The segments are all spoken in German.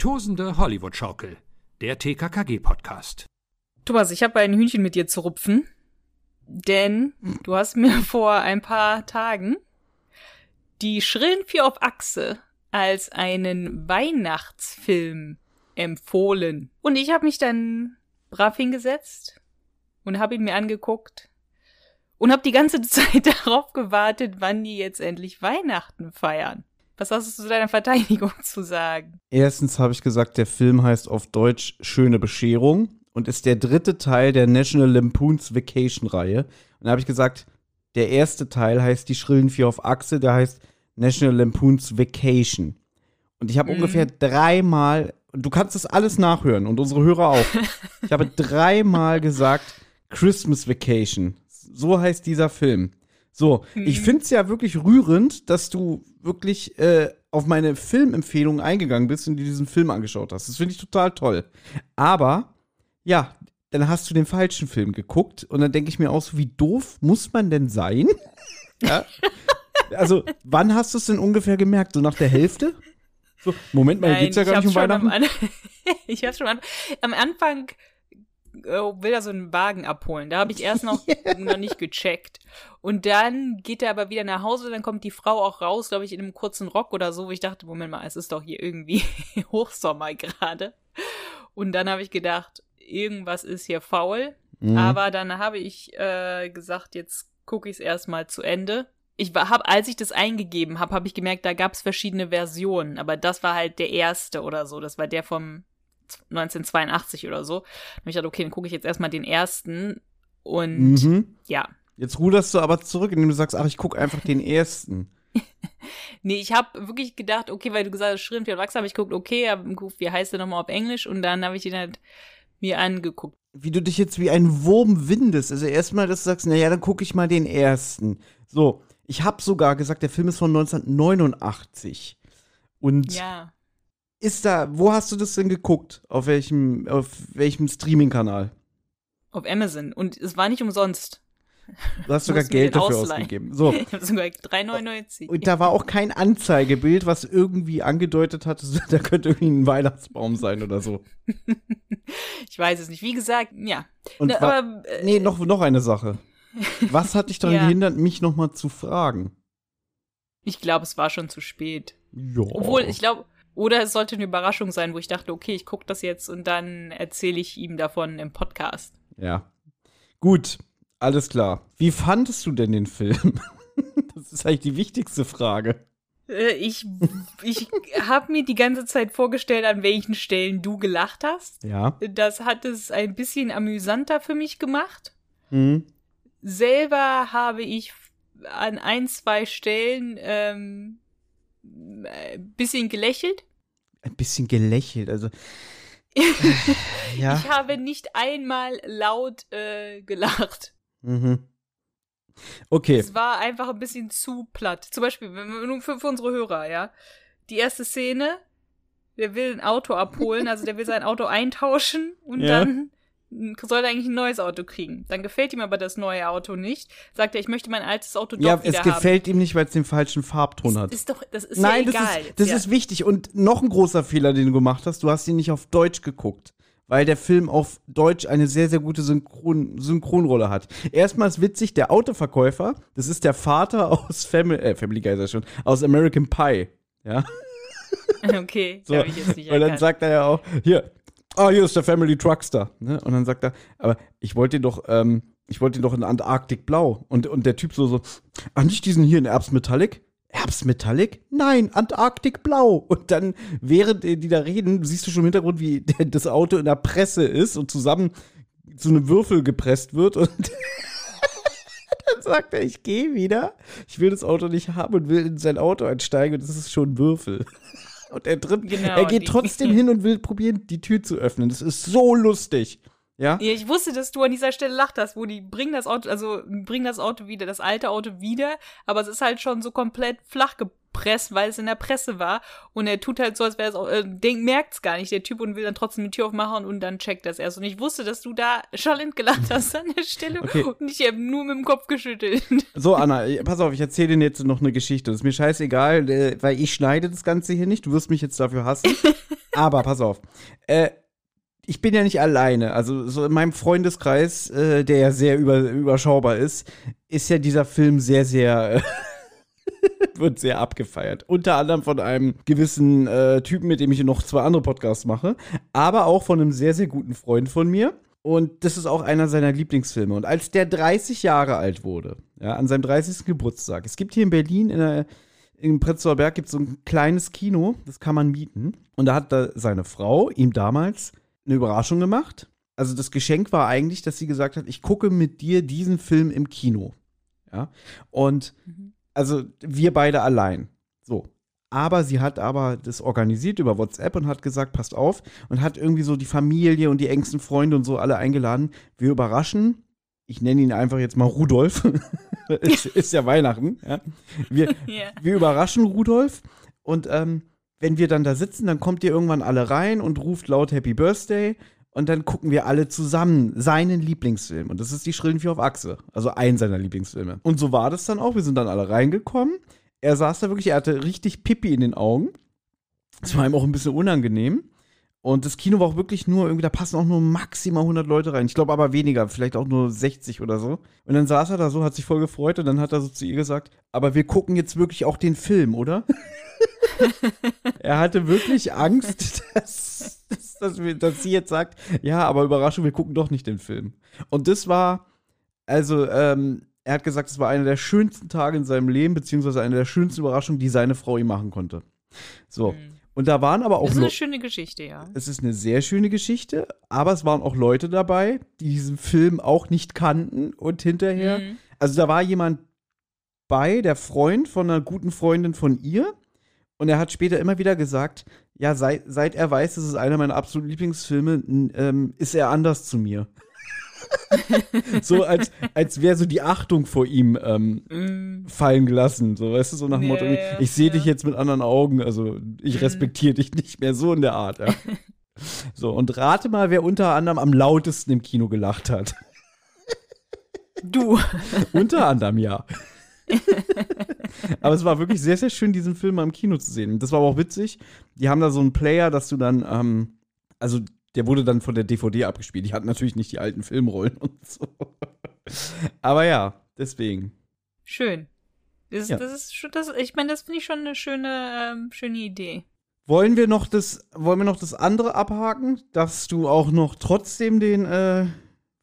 Tosende Hollywood-Schaukel. Der TKKG-Podcast. Thomas, ich habe ein Hühnchen mit dir zu rupfen, denn du hast mir vor ein paar Tagen die Schrillen Vier auf Achse als einen Weihnachtsfilm empfohlen. Und ich habe mich dann brav hingesetzt und habe ihn mir angeguckt und habe die ganze Zeit darauf gewartet, wann die jetzt endlich Weihnachten feiern. Was hast du zu deiner Verteidigung zu sagen? Erstens habe ich gesagt, der Film heißt auf Deutsch Schöne Bescherung und ist der dritte Teil der National Lampoons Vacation Reihe. Und da habe ich gesagt, der erste Teil heißt Die Schrillen Vier auf Achse, der heißt National Lampoons Vacation. Und ich habe mhm. ungefähr dreimal, du kannst das alles nachhören und unsere Hörer auch. ich habe dreimal gesagt Christmas Vacation. So heißt dieser Film. So, mhm. ich finde es ja wirklich rührend, dass du wirklich äh, auf meine Filmempfehlungen eingegangen bist und dir diesen Film angeschaut hast. Das finde ich total toll. Aber, ja, dann hast du den falschen Film geguckt und dann denke ich mir auch so, wie doof muss man denn sein? ja. Also, wann hast du es denn ungefähr gemerkt? So nach der Hälfte? So, Moment mal, Nein, geht's ja gar nicht um Weihnachten. Ich hab's schon am, am Anfang will er so einen Wagen abholen. Da habe ich erst noch, yeah. noch nicht gecheckt. Und dann geht er aber wieder nach Hause, dann kommt die Frau auch raus, glaube ich, in einem kurzen Rock oder so, wo ich dachte, Moment mal, es ist doch hier irgendwie Hochsommer gerade. Und dann habe ich gedacht, irgendwas ist hier faul. Mhm. Aber dann habe ich äh, gesagt, jetzt gucke ich es erstmal zu Ende. Ich habe, als ich das eingegeben habe, habe ich gemerkt, da gab es verschiedene Versionen, aber das war halt der erste oder so. Das war der vom 1982 oder so. Dann habe ich gedacht, okay, dann gucke ich jetzt erstmal den ersten und mhm. ja. Jetzt ruderst du aber zurück, indem du sagst, ach, ich gucke einfach den ersten. nee, ich habe wirklich gedacht, okay, weil du gesagt hast, Schrimp, Wachs, habe ich geguckt, okay, hab geguckt, wie heißt der nochmal auf Englisch und dann habe ich ihn halt mir angeguckt. Wie du dich jetzt wie ein Wurm windest. Also erstmal, dass du sagst, naja, dann gucke ich mal den ersten. So, ich habe sogar gesagt, der Film ist von 1989. Und ja ist da, wo hast du das denn geguckt? Auf welchem, auf welchem Streaming-Kanal? Auf Amazon. Und es war nicht umsonst. Du hast sogar Geld dafür ausleihen. ausgegeben. So. Ich habe sogar 3,99. Und da war auch kein Anzeigebild, was irgendwie angedeutet hat, da könnte irgendwie ein Weihnachtsbaum sein oder so. ich weiß es nicht. Wie gesagt, ja. Und Na, aber, äh, nee, noch, noch eine Sache. Was hat dich daran ja. gehindert, mich nochmal zu fragen? Ich glaube, es war schon zu spät. Ja. Obwohl, ich glaube, oder es sollte eine Überraschung sein, wo ich dachte, okay, ich gucke das jetzt und dann erzähle ich ihm davon im Podcast. Ja. Gut, alles klar. Wie fandest du denn den Film? das ist eigentlich die wichtigste Frage. Äh, ich, ich habe mir die ganze Zeit vorgestellt, an welchen Stellen du gelacht hast. Ja. Das hat es ein bisschen amüsanter für mich gemacht. Mhm. Selber habe ich an ein, zwei Stellen ähm, ein äh, bisschen gelächelt. Ein bisschen gelächelt, also. Äh, ja. Ich habe nicht einmal laut äh, gelacht. Mhm. Okay. Es war einfach ein bisschen zu platt. Zum Beispiel, für, für unsere Hörer, ja. Die erste Szene, der will ein Auto abholen, also der will sein Auto eintauschen und ja. dann soll er eigentlich ein neues Auto kriegen. Dann gefällt ihm aber das neue Auto nicht. Sagt er, ich möchte mein altes Auto doch ja, wieder haben. Ja, es gefällt ihm nicht, weil es den falschen Farbton hat. Das ist doch, das ist Nein, ja egal. Das, ist, das ja. ist wichtig. Und noch ein großer Fehler, den du gemacht hast, du hast ihn nicht auf Deutsch geguckt. Weil der Film auf Deutsch eine sehr, sehr gute Synchron Synchronrolle hat. Erstmal ist witzig, der Autoverkäufer, das ist der Vater aus Family, äh, Family Guy ist ja schon, aus American Pie. Ja. Okay, so. ich jetzt nicht Und dann sagt er ja auch, hier, ah, hier ist der Family Truckster. Ne? Und dann sagt er, aber ich wollte ihn doch, ähm, ich wollte doch in Antarktik blau. Und, und der Typ so, so, ach, nicht diesen hier in Erbsmetallic? Erbsmetallic? Nein, Antarktik blau. Und dann, während die da reden, siehst du schon im Hintergrund, wie das Auto in der Presse ist und zusammen zu einem Würfel gepresst wird und dann sagt er, ich gehe wieder. Ich will das Auto nicht haben und will in sein Auto einsteigen und das ist schon ein Würfel. Und er tritt, genau, er geht trotzdem hin und will probieren, die Tür zu öffnen. Das ist so lustig. Ja? ja? Ich wusste, dass du an dieser Stelle lacht hast, wo die bringen das Auto, also bringen das Auto wieder, das alte Auto wieder, aber es ist halt schon so komplett flach gepresst, weil es in der Presse war. Und er tut halt so, als wäre es auch, äh, denkt, merkt's gar nicht, der Typ, und will dann trotzdem die Tür aufmachen und dann checkt das erst. Und ich wusste, dass du da schallend gelacht hast an der Stelle okay. und ich habe nur mit dem Kopf geschüttelt. So, Anna, pass auf, ich erzähle dir jetzt noch eine Geschichte. Das ist mir scheißegal, äh, weil ich schneide das Ganze hier nicht. Du wirst mich jetzt dafür hassen. Aber pass auf. Äh, ich bin ja nicht alleine. Also so in meinem Freundeskreis, äh, der ja sehr über, überschaubar ist, ist ja dieser Film sehr, sehr äh, wird sehr abgefeiert. Unter anderem von einem gewissen äh, Typen, mit dem ich noch zwei andere Podcasts mache, aber auch von einem sehr, sehr guten Freund von mir. Und das ist auch einer seiner Lieblingsfilme. Und als der 30 Jahre alt wurde, ja, an seinem 30. Geburtstag, es gibt hier in Berlin in der, im Prenzlauer Berg gibt es so ein kleines Kino, das kann man mieten. Und da hat da seine Frau ihm damals eine Überraschung gemacht. Also das Geschenk war eigentlich, dass sie gesagt hat, ich gucke mit dir diesen Film im Kino. Ja. Und mhm. Also wir beide allein. So. Aber sie hat aber das organisiert über WhatsApp und hat gesagt, passt auf und hat irgendwie so die Familie und die engsten Freunde und so alle eingeladen. Wir überraschen. Ich nenne ihn einfach jetzt mal Rudolf. ist, ist, ja Weihnachten. Ja. Wir, yeah. wir überraschen Rudolf und ähm, wenn wir dann da sitzen, dann kommt ihr irgendwann alle rein und ruft laut Happy Birthday und dann gucken wir alle zusammen seinen Lieblingsfilm. Und das ist die Schrillen Vier auf Achse. Also ein seiner Lieblingsfilme. Und so war das dann auch. Wir sind dann alle reingekommen er saß da wirklich, er hatte richtig Pipi in den Augen. Das war ihm auch ein bisschen unangenehm. Und das Kino war auch wirklich nur, irgendwie, da passen auch nur maximal 100 Leute rein. Ich glaube aber weniger, vielleicht auch nur 60 oder so. Und dann saß er da so, hat sich voll gefreut und dann hat er so zu ihr gesagt, aber wir gucken jetzt wirklich auch den Film, oder? er hatte wirklich Angst, dass, dass, wir, dass sie jetzt sagt, ja, aber Überraschung, wir gucken doch nicht den Film. Und das war, also, ähm, er hat gesagt, es war einer der schönsten Tage in seinem Leben, beziehungsweise eine der schönsten Überraschungen, die seine Frau ihm machen konnte. So. Mhm. Und da waren aber auch. Das ist eine schöne Geschichte, ja. Es ist eine sehr schöne Geschichte, aber es waren auch Leute dabei, die diesen Film auch nicht kannten und hinterher. Mhm. Also da war jemand bei, der Freund von einer guten Freundin von ihr. Und er hat später immer wieder gesagt, ja, seit, seit er weiß, das ist einer meiner absoluten Lieblingsfilme, ähm, ist er anders zu mir. So als, als wäre so die Achtung vor ihm ähm, mm. fallen gelassen. So, weißt du, so nach dem Motto, ich sehe ja. dich jetzt mit anderen Augen, also ich mm. respektiere dich nicht mehr, so in der Art, ja. So, und rate mal, wer unter anderem am lautesten im Kino gelacht hat. Du. unter anderem, ja. aber es war wirklich sehr, sehr schön, diesen Film mal im Kino zu sehen. Das war aber auch witzig. Die haben da so einen Player, dass du dann, ähm, also der wurde dann von der DVD abgespielt. Die hatten natürlich nicht die alten Filmrollen und so. Aber ja, deswegen. Schön. Das, ja. das ist schon, das, ich meine, das finde ich schon eine schöne, ähm, schöne Idee. Wollen wir noch das, wollen wir noch das andere abhaken, dass du auch noch trotzdem den äh,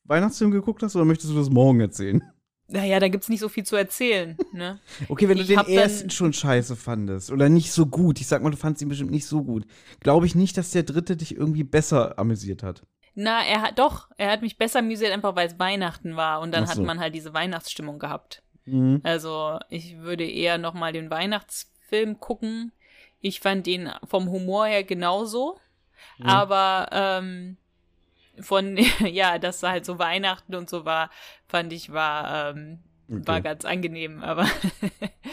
Weihnachtsfilm geguckt hast, oder möchtest du das morgen erzählen? Naja, da gibt's nicht so viel zu erzählen, ne? okay, wenn ich du den ersten schon scheiße fandest oder nicht so gut, ich sag mal, du fandest ihn bestimmt nicht so gut, glaube ich nicht, dass der dritte dich irgendwie besser amüsiert hat. Na, er hat doch, er hat mich besser amüsiert, einfach weil es Weihnachten war und dann so. hat man halt diese Weihnachtsstimmung gehabt. Mhm. Also, ich würde eher noch mal den Weihnachtsfilm gucken. Ich fand den vom Humor her genauso, mhm. aber ähm, von, ja, dass halt so Weihnachten und so war, fand ich, war, ähm, okay. war ganz angenehm, aber.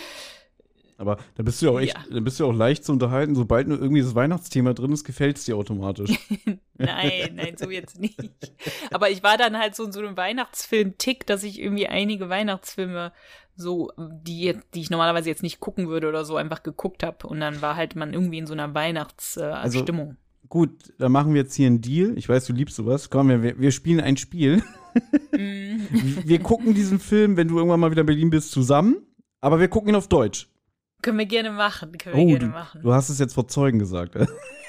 aber da bist du ja auch echt, ja. da bist du ja auch leicht zu unterhalten. Sobald nur irgendwie das Weihnachtsthema drin ist, gefällt es dir automatisch. nein, nein, so jetzt nicht. Aber ich war dann halt so in so einem Weihnachtsfilm-Tick, dass ich irgendwie einige Weihnachtsfilme so, die, die ich normalerweise jetzt nicht gucken würde oder so, einfach geguckt habe. Und dann war halt man irgendwie in so einer Weihnachtsstimmung. Äh, also, gut, dann machen wir jetzt hier einen Deal. Ich weiß, du liebst sowas. Komm, wir, wir spielen ein Spiel. Mm. wir gucken diesen Film, wenn du irgendwann mal wieder in Berlin bist, zusammen. Aber wir gucken ihn auf Deutsch. Können wir gerne machen. Können wir oh, gerne du, machen. Du hast es jetzt vor Zeugen gesagt.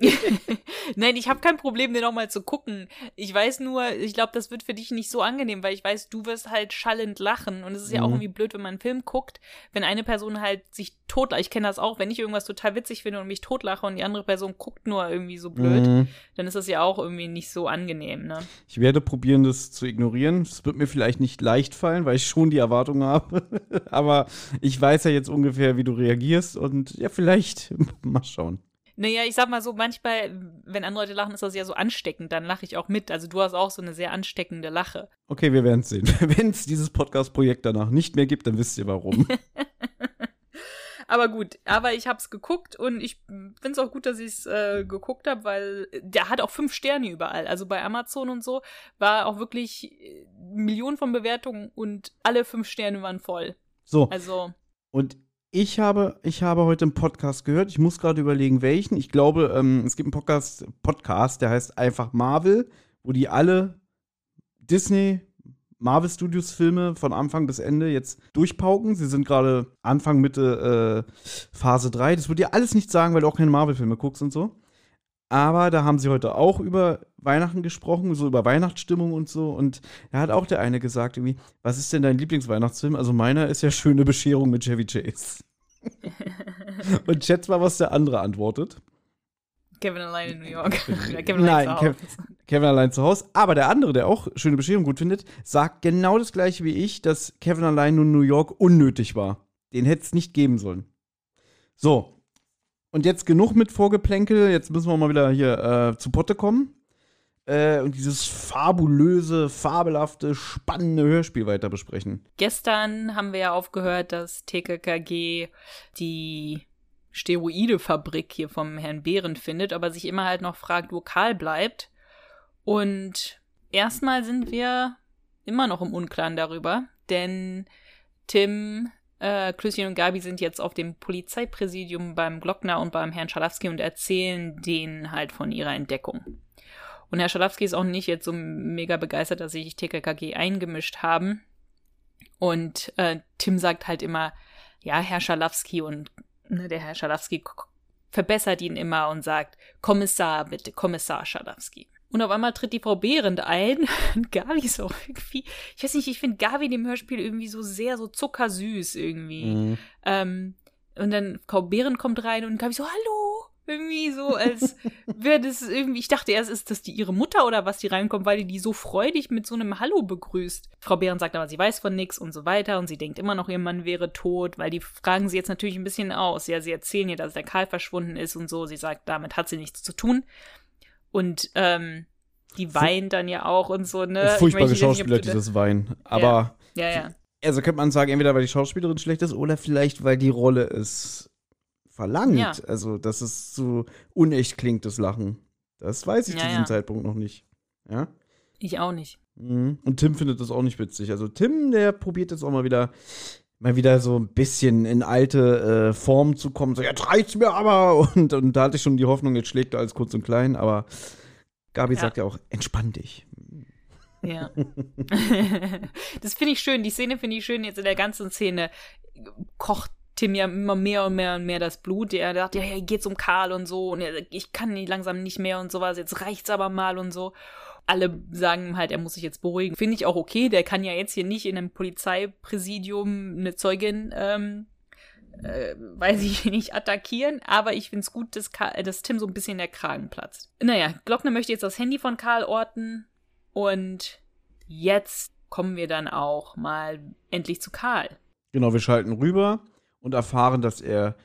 Nein, ich habe kein Problem, den nochmal zu gucken. Ich weiß nur, ich glaube, das wird für dich nicht so angenehm, weil ich weiß, du wirst halt schallend lachen. Und es ist ja auch mhm. irgendwie blöd, wenn man einen Film guckt, wenn eine Person halt sich totlacht. Ich kenne das auch, wenn ich irgendwas total witzig finde und mich totlache und die andere Person guckt nur irgendwie so blöd, mhm. dann ist das ja auch irgendwie nicht so angenehm, ne? Ich werde probieren, das zu ignorieren. Es wird mir vielleicht nicht leicht fallen, weil ich schon die Erwartung habe. Aber ich weiß ja jetzt ungefähr, wie du reagierst und ja, vielleicht mal schauen. Naja, ich sag mal so, manchmal, wenn andere Leute lachen, ist das ja so ansteckend, dann lache ich auch mit. Also du hast auch so eine sehr ansteckende Lache. Okay, wir werden sehen. Wenn es dieses Podcast-Projekt danach nicht mehr gibt, dann wisst ihr warum. aber gut, aber ich hab's geguckt und ich find's auch gut, dass ich's äh, geguckt habe, weil der hat auch fünf Sterne überall. Also bei Amazon und so war auch wirklich äh, Millionen von Bewertungen und alle fünf Sterne waren voll. So. Also. Und Ich habe, ich habe heute einen Podcast gehört. Ich muss gerade überlegen, welchen. Ich glaube, ähm, es gibt einen Podcast, Podcast, der heißt einfach Marvel, wo die alle Disney, Marvel Studios Filme von Anfang bis Ende jetzt durchpauken. Sie sind gerade Anfang, Mitte äh, Phase 3. Das würde dir alles nicht sagen, weil du auch keine Marvel-Filme guckst und so. Aber da haben sie heute auch über Weihnachten gesprochen, so über Weihnachtsstimmung und so. Und da hat auch der eine gesagt, irgendwie, was ist denn dein Lieblingsweihnachtsfilm? Also meiner ist ja Schöne Bescherung mit Chevy Chase. und schätz mal, was der andere antwortet. Kevin allein in New York. Kevin Nein, allein zu Hause. Kevin allein zu Hause. Aber der andere, der auch Schöne Bescherung gut findet, sagt genau das gleiche wie ich, dass Kevin allein in New York unnötig war. Den hätte es nicht geben sollen. So. Und jetzt genug mit Vorgeplänkel. Jetzt müssen wir mal wieder hier äh, zu Potte kommen. Äh, und dieses fabulöse, fabelhafte, spannende Hörspiel weiter besprechen. Gestern haben wir ja aufgehört, dass TKKG die Steroidefabrik hier vom Herrn Behren findet, aber sich immer halt noch fragt, wo Karl bleibt. Und erstmal sind wir immer noch im Unklaren darüber, denn Tim, äh, Klüsschen und Gabi sind jetzt auf dem Polizeipräsidium beim Glockner und beim Herrn Schalowski und erzählen denen halt von ihrer Entdeckung. Und Herr Schalowski ist auch nicht jetzt so mega begeistert, dass sich TKKG eingemischt haben. Und äh, Tim sagt halt immer, ja, Herr Schalowski und ne, der Herr Schalowski verbessert ihn immer und sagt, Kommissar, bitte, Kommissar Schalowski. Und auf einmal tritt die Frau Behrendt ein. Und Gabi ist auch irgendwie, ich weiß nicht, ich finde Gabi in dem Hörspiel irgendwie so sehr so zuckersüß irgendwie. Mhm. Ähm, und dann Frau Behrendt kommt rein und Gabi so, hallo. Irgendwie so, als wäre das irgendwie, ich dachte erst, ist das die ihre Mutter oder was, die reinkommt, weil die die so freudig mit so einem Hallo begrüßt. Frau Behrendt sagt aber, sie weiß von nix und so weiter und sie denkt immer noch, ihr Mann wäre tot, weil die fragen sie jetzt natürlich ein bisschen aus. Ja, sie erzählen ihr, dass der Karl verschwunden ist und so. Sie sagt, damit hat sie nichts zu tun. Und ähm, die weint dann ja auch und so, ne? Furchtbare nicht, ob Schauspieler, das- dieses Wein. Aber Ja, ja. also könnte man sagen, entweder weil die Schauspielerin schlecht ist oder vielleicht weil die Rolle es verlangt. Ja. Also, dass es so unecht klingt, das Lachen. Das weiß ich Ja, zu diesem ja. Zeitpunkt noch nicht. Ja. Ich auch nicht. Mhm. Und Tim findet das auch nicht witzig. Also Tim, der probiert jetzt auch mal wieder mal wieder so ein bisschen in alte äh, Form zu kommen. So, jetzt reicht's mir aber. Und, und da hatte ich schon die Hoffnung, jetzt schlägt als kurz und klein. Aber Gabi Ja. sagt ja auch, entspann dich. Ja. das finde ich schön. Die Szene finde ich schön. Jetzt in der ganzen Szene kocht Tim ja immer mehr und mehr und mehr das Blut. Er sagt, ja, ja, geht's um Karl und so. Und er ich kann langsam nicht mehr und sowas. Jetzt reicht's aber mal und so. Alle sagen halt, er muss sich jetzt beruhigen. Finde ich auch okay. Der kann ja jetzt hier nicht in einem Polizeipräsidium eine Zeugin, ähm, äh, weiß ich nicht, attackieren. Aber ich finde es gut, dass, Karl, dass Tim so ein bisschen der Kragen platzt. Naja, Glockner möchte jetzt das Handy von Karl orten. Und jetzt kommen wir dann auch mal endlich zu Karl. Genau, wir schalten rüber und erfahren, dass er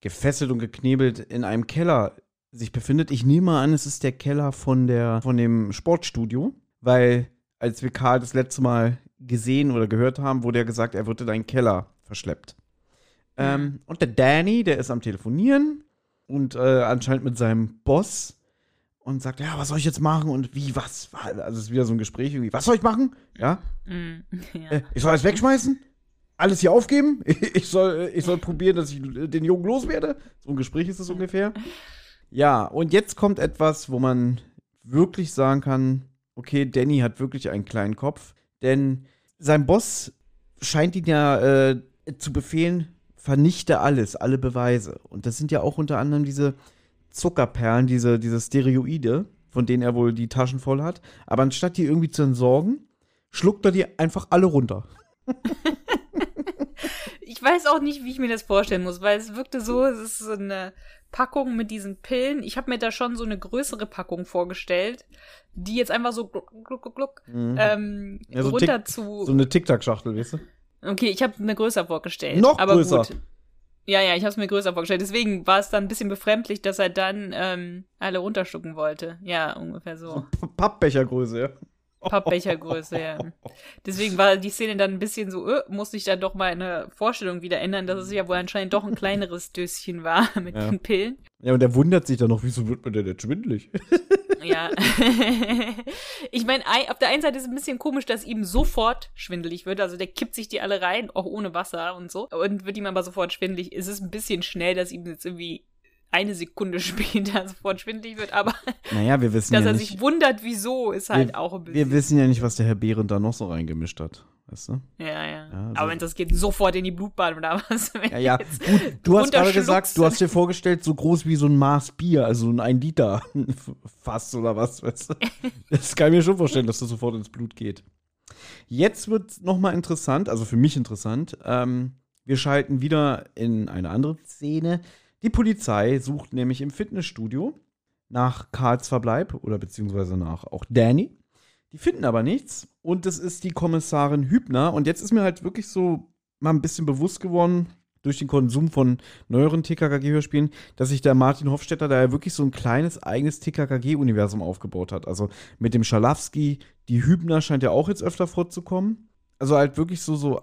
gefesselt und geknebelt in einem Keller sich befindet. Ich nehme an, es ist der Keller von, der, von dem Sportstudio, weil als wir Karl das letzte Mal gesehen oder gehört haben, wurde ja gesagt, er wird in einen Keller verschleppt. Ähm, und der Danny, der ist am Telefonieren und äh, anscheinend mit seinem Boss und sagt, ja, was soll ich jetzt machen und wie, was? Also es ist wieder so ein Gespräch irgendwie, was soll ich machen? Ja, Mm, ja. äh, ich soll alles wegschmeißen? Alles hier aufgeben? Ich soll, ich soll probieren, dass ich den Jungen loswerde? So ein Gespräch ist es ungefähr. Ja, und jetzt kommt etwas, wo man wirklich sagen kann, okay, Danny hat wirklich einen kleinen Kopf, denn sein Boss scheint ihn ja äh, zu befehlen, vernichte alles, alle Beweise. Und das sind ja auch unter anderem diese Zuckerperlen, diese, diese Steroide, von denen er wohl die Taschen voll hat. Aber anstatt die irgendwie zu entsorgen, schluckt er die einfach alle runter. Ich weiß auch nicht, wie ich mir das vorstellen muss, weil es wirkte so, es ist so eine Packung mit diesen Pillen. Ich habe mir da schon so eine größere Packung vorgestellt, die jetzt einfach so gluck, gluck, gluck, gluck, ähm, Ja, so runter Tick- zu. So eine Tic-Tac-Schachtel, weißt du? okay, ich habe mir größer vorgestellt. Noch aber größer? Gut. Ja, ja, ich habe es mir größer vorgestellt. Deswegen war es dann ein bisschen befremdlich, dass er dann ähm, alle runterschlucken wollte. Ja, ungefähr so. P- Pappbechergröße, ja. Pappbechergröße, ja. Deswegen war die Szene dann ein bisschen so, äh, musste ich dann doch meine Vorstellung wieder ändern, dass es ja wohl anscheinend doch ein kleineres Döschen war mit Ja. den Pillen. Ja, und er wundert sich dann noch, wieso wird man denn jetzt schwindelig? Ja. ich meine, auf der einen Seite ist es ein bisschen komisch, dass ihm sofort schwindelig wird. Also der kippt sich die alle rein, auch ohne Wasser und so. Und wird ihm aber sofort schwindelig. Es ist ein bisschen schnell, dass ihm jetzt irgendwie eine Sekunde später sofort schwindelig wird, aber naja, wir wissen dass ja er nicht, sich wundert, wieso, ist halt wir, auch ein bisschen. Wir wissen ja nicht, was der Herr Behrend da noch so reingemischt hat. Weißt du? Ja, ja. Ja, also- aber wenn das geht sofort in die Blutbahn oder was? Ja, ja. Gut, du hast gerade gesagt, du hast dir vorgestellt, so groß wie so ein Maß Bier, also ein 1 Liter Fass oder was, weißt du? Das kann ich mir schon vorstellen, dass das sofort ins Blut geht. Jetzt wird noch mal interessant, also für mich interessant. Ähm, wir schalten wieder in eine andere Szene. Die Polizei sucht nämlich im Fitnessstudio nach Karls Verbleib oder beziehungsweise nach auch Danny. Die finden aber nichts und es ist die Kommissarin Hübner und jetzt ist mir halt wirklich so mal ein bisschen bewusst geworden durch den Konsum von neueren TKKG-Hörspielen, dass sich der Martin Hofstetter da ja wirklich so ein kleines eigenes TKKG-Universum aufgebaut hat. Also mit dem Schalowski, die Hübner scheint ja auch jetzt öfter vorzukommen. Also halt wirklich so, so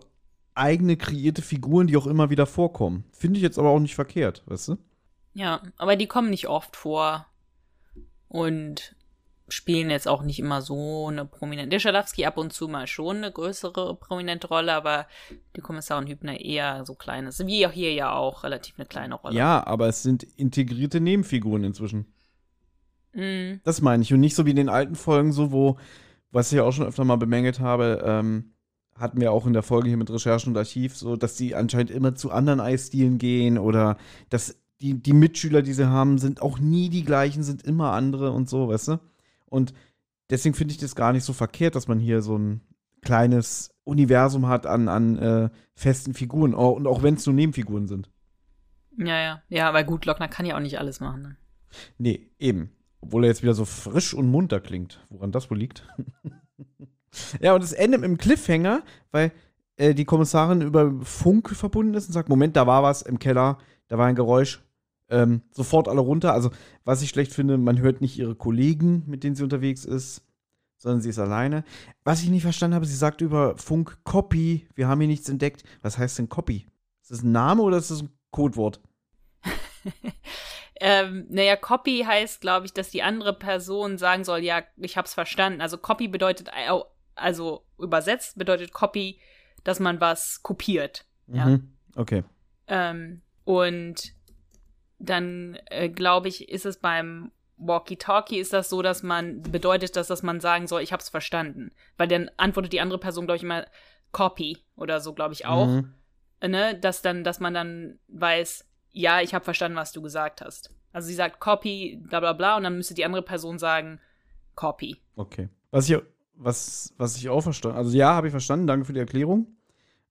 eigene kreierte Figuren, die auch immer wieder vorkommen. Finde ich jetzt aber auch nicht verkehrt, weißt du? Ja, aber die kommen nicht oft vor und spielen jetzt auch nicht immer so eine prominente. Der Schalowski ab und zu mal schon eine größere prominente Rolle, aber die Kommissarin Hübner eher so kleines. Wie auch hier ja auch relativ eine kleine Rolle. Ja, aber es sind integrierte Nebenfiguren inzwischen. Mm, Das meine ich. Und nicht so wie in den alten Folgen, so wo, was ich ja auch schon öfter mal bemängelt habe, ähm, hatten wir auch in der Folge hier mit Recherchen und Archiv, so, dass die anscheinend immer zu anderen Eisstilen gehen oder dass die, die Mitschüler, die sie haben, sind auch nie die gleichen, sind immer andere und so, weißt du? Und deswegen finde ich das gar nicht so verkehrt, dass man hier so ein kleines Universum hat an, an äh, festen Figuren. Oh, und auch wenn es nur Nebenfiguren sind. ja, ja. Ja, aber gut, Lockner kann ja auch nicht alles machen. Ne? Nee, eben. Obwohl er jetzt wieder so frisch und munter klingt. Woran das wohl liegt? ja, und es endet mit einem Cliffhanger, weil äh, die Kommissarin über Funk verbunden ist und sagt: Moment, da war was im Keller, da war ein Geräusch. Ähm, sofort alle runter. Also, was ich schlecht finde, man hört nicht ihre Kollegen, mit denen sie unterwegs ist, sondern sie ist alleine. Was ich nicht verstanden habe, sie sagt über Funk Copy, wir haben hier nichts entdeckt. Was heißt denn Copy? Ist das ein Name oder ist das ein Codewort? Ähm, naja, Copy heißt, glaube ich, dass die andere Person sagen soll, ja, ich hab's verstanden. Also Copy bedeutet, also übersetzt bedeutet Copy, dass man was kopiert. Ja. Mhm. Okay. Ähm, und dann, äh, glaube ich, ist es beim Walkie-Talkie ist das so, dass man, bedeutet das, dass man sagen soll, ich hab's verstanden. Weil dann antwortet die andere Person, glaube ich, immer Copy oder so, glaube ich auch. Mhm. Ne? Dass dann, dass man dann weiß, ja, ich habe verstanden, was du gesagt hast. Also sie sagt Copy, bla bla bla, und dann müsste die andere Person sagen Copy. Okay. Was ich, was, was ich auch verstanden Also, ja, habe ich verstanden. Danke für die Erklärung.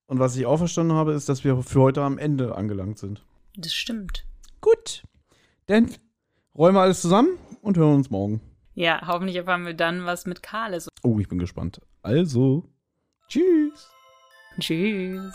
Und was ich auch verstanden habe, ist, dass wir für heute am Ende angelangt sind. Das stimmt. Gut. Dann räumen wir alles zusammen und hören uns morgen. Ja, hoffentlich erfahren wir dann, was mit Karl ist. Oh, ich bin gespannt. Also, tschüss. Tschüss.